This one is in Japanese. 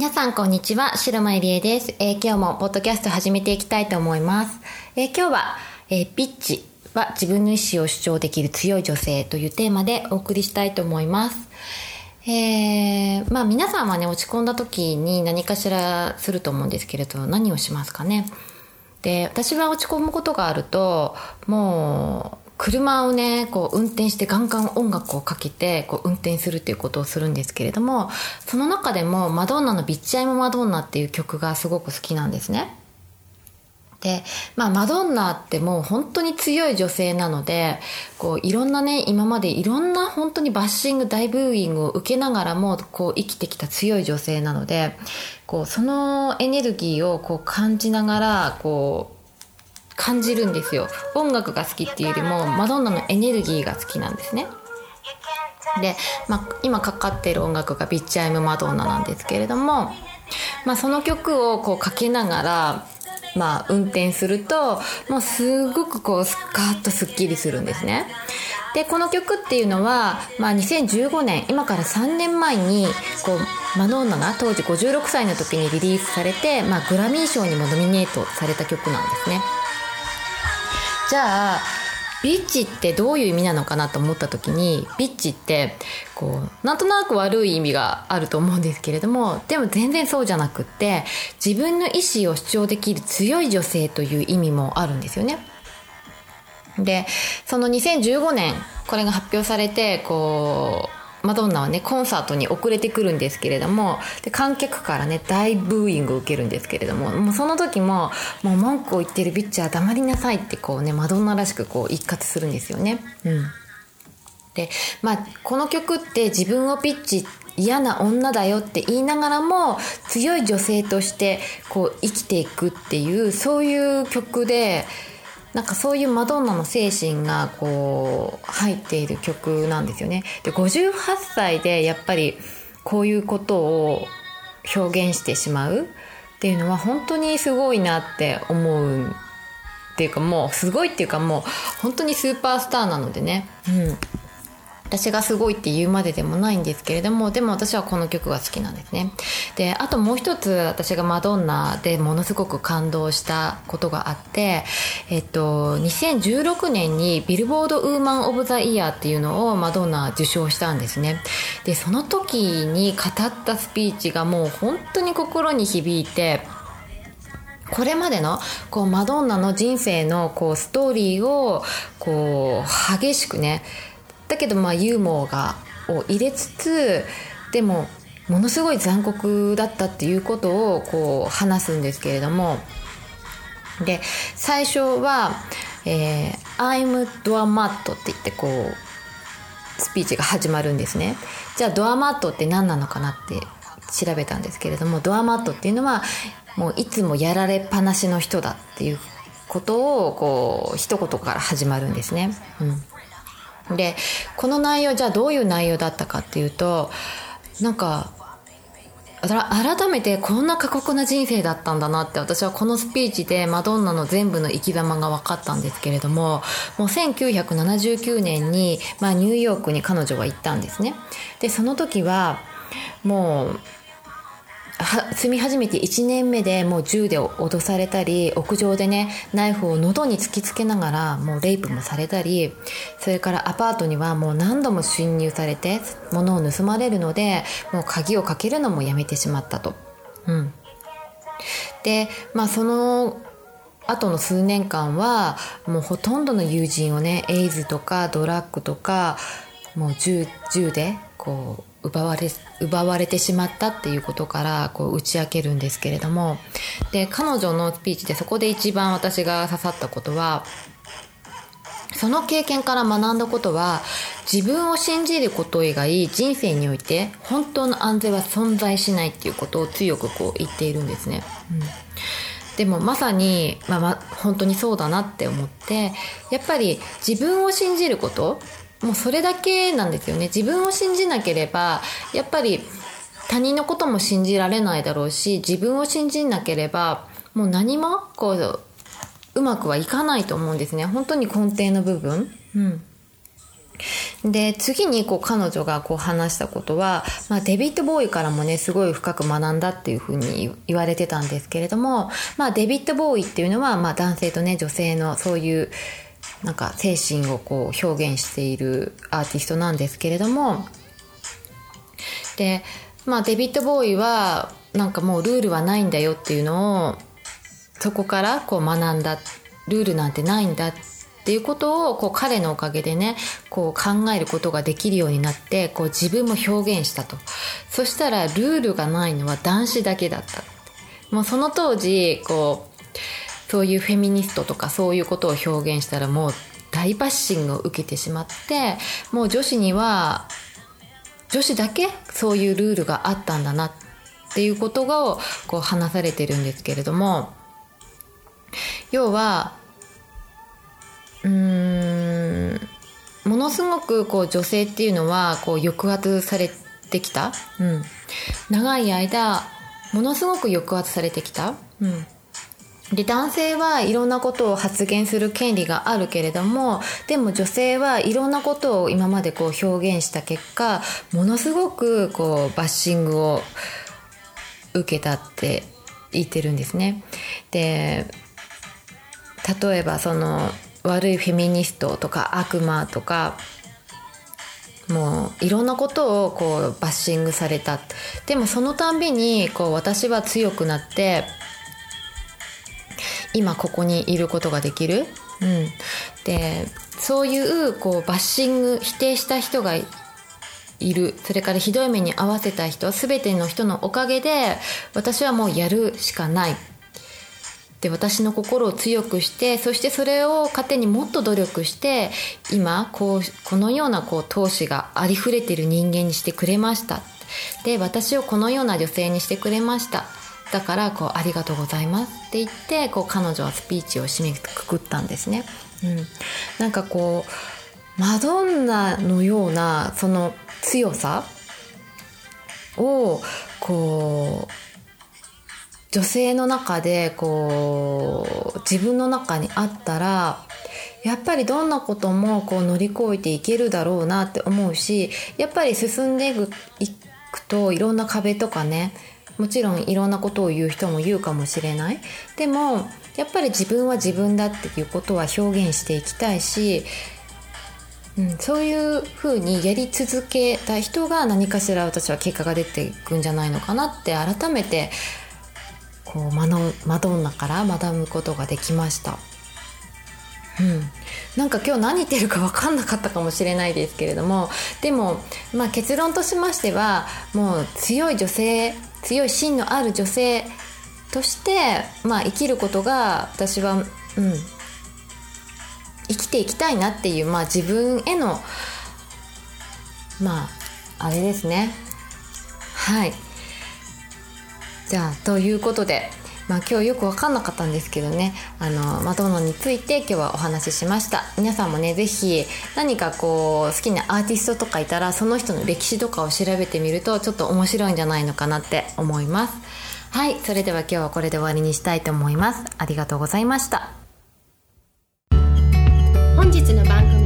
皆さんこんにちは白間入江です、えー、今日もポッドキャスト始めていきたいと思います、えー、今日は、えー、ピッチは自分の意思を主張できる強い女性というテーマでお送りしたいと思います。えー、まあ皆さんはね、落ち込んだ時に何かしらすると思うんですけれど、何をしますかね。で、私は落ち込むことがあると、もう、車をね、こう運転してガンガン音楽をかけて、こう運転するっていうことをするんですけれども、その中でもマドンナのビッチアイムマドンナっていう曲がすごく好きなんですね。で、まあ、マドンナってもう本当に強い女性なので、こう、いろんなね、今までいろんな本当にバッシング、大ブーイングを受けながらも、こう、生きてきた強い女性なので、こう、そのエネルギーをこう感じながら、こう、感じるんですよ。音楽が好きっていうよりも、マドンナのエネルギーが好きなんですね。で、まあ、今かかってる音楽がビッチアイムマドンナなんですけれども、まあ、その曲をこうかけながら、まあ、運転すると、もうすごくこう、スカッとスッキリするんですね。で、この曲っていうのは、まあ、2015年、今から3年前に、こう、マノーナが当時56歳の時にリリースされて、まあ、グラミー賞にもノミネートされた曲なんですね。じゃあ、ビッチってどういう意味なのかなと思った時にビッチってこうなんとなく悪い意味があると思うんですけれどもでも全然そうじゃなくって自分の意思を主張できる強い女性という意味もあるんですよね。でその2015年これが発表されてこうマドンナはねコンサートに遅れてくるんですけれどもで観客からね大ブーイングを受けるんですけれどももうその時ももう文句を言ってるビッチは黙りなさいってこうねマドンナらしくこう一括するんですよね。うんでまあ、この曲って自分をピッチ嫌な女だよって言いながらも強い女性としてこう生きていくっていうそういう曲でなんかそういうマドンナの精神がこう入っている曲なんですよね。で58歳でやっぱりこういうことを表現してしまうっていうのは本当にすごいなって思うっていうかもうすごいっていうかもう本当にスーパースターなのでね。うん私がすごいって言うまででもないんですけれどもでも私はこの曲が好きなんですね。であともう一つ私がマドンナでものすごく感動したことがあってえっと2016年にビルボードウーマン・オブ・ザ・イヤーっていうのをマドンナ受賞したんですね。でその時に語ったスピーチがもう本当に心に響いてこれまでのこうマドンナの人生のこうストーリーをこう激しくねだけどまあユーモアがを入れつつでもものすごい残酷だったっていうことをこう話すんですけれども。で最初は「えー、I'm ドアマット」って言ってこうスピーチが始まるんですね。じゃあドアマットって何なのかなって調べたんですけれどもドアマットっていうのはもういつもやられっぱなしの人だっていうことをこう一言から始まるんですね。うん。でこの内容じゃあどういう内容だったかっていうとなんか改めてこんな過酷な人生だったんだなって私はこのスピーチでマドンナの全部の生き様が分かったんですけれどももう1979年に、まあ、ニューヨークに彼女は行ったんですね。でその時はもう住み始めて1年目でもう銃で脅されたり屋上でねナイフを喉に突きつけながらもうレイプもされたりそれからアパートにはもう何度も侵入されて物を盗まれるのでもう鍵をかけるのもやめてしまったと。うん、でまあその後の数年間はもうほとんどの友人をねエイズとかドラッグとかもう銃銃でこう奪われ奪われてしまったっていうことからこう打ち明けるんですけれどもで彼女のスピーチでそこで一番私が刺さったことはその経験から学んだことは自分を信じること以外人生において本当の安全は存在しないっていうことを強くこう言っているんですね。うんでもまさに、まあ、ま本当にそうだなって思ってやっぱり自分を信じることもうそれだけなんですよね。自分を信じなければやっぱり他人のことも信じられないだろうし自分を信じなければもう何もこううまくはいかないと思うんですね。本当に根底の部分。うん。で次にこう彼女がこう話したことは、まあ、デビッド・ボーイからもねすごい深く学んだっていうふうに言われてたんですけれども、まあ、デビッド・ボーイっていうのは、まあ、男性とね女性のそういうなんか精神をこう表現しているアーティストなんですけれどもで、まあ、デビッド・ボーイはなんかもうルールはないんだよっていうのをそこからこう学んだルールなんてないんだっていうことをこう彼のおかげでねこう考えることができるようになってこう自分も表現したと。そしたらルールがないのは男子だけだった。もうその当時こうそういうフェミニストとかそういうことを表現したらもう大バッシングを受けてしまってもう女子には女子だけそういうルールがあったんだなっていうことがこう話されてるんですけれども要はうーんものすごくこう女性っていうのはこう抑圧されてきた、うん、長い間ものすごく抑圧されてきた、うん、で男性はいろんなことを発言する権利があるけれどもでも女性はいろんなことを今までこう表現した結果ものすごくこうバッシングを受けたって言ってるんですね。で例えばその悪いフェミニストとか悪魔とかもういろんなことをこうバッシングされたでもそのたんびにこう私は強くなって今ここにいることができる、うん、でそういうこうバッシング否定した人がいる。それからひどい目に遭わせた人全ての人のおかげで私はもうやるしかない。で私の心を強くしてそしてそれを糧にもっと努力して今こうこのようなこう闘志がありふれてる人間にしてくれました。で私をこのような女性にしてくれました。だからこうありがとうございますって言ってこう彼女はスピーチを締めくくったんですね。うん、なんかこうマドンナのようなその強さをこう女性の中でこう自分の中にあったらやっぱりどんなこともこう乗り越えていけるだろうなって思うしやっぱり進んでいくといろんな壁とかねもちろんいろんなことを言う人も言うかもしれないでもやっぱり自分は自分だっていうことは表現していきたいし、うん、そういうふうにやり続けた人が何かしら私は結果が出ていくんじゃないのかなって改めてこうママドンナから学ぶことができました。うん、なんか今日何言ってるか分かんなかったかもしれないですけれどもでも、まあ、結論としましてはもう強い女性強い芯のある女性として、まあ、生きることが私は、うん、生きていきたいなっていう、まあ、自分へのまああれですね。はい。じゃあということで。まあ、今日よく分かんなかったんですけどね。あのマドンナについて今日はお話ししました。皆さんもね是非何かこう好きなアーティストとかいたらその人の歴史とかを調べてみるとちょっと面白いんじゃないのかなって思います。はいそれでは今日はこれで終わりにしたいと思います。ありがとうございました。本日の番組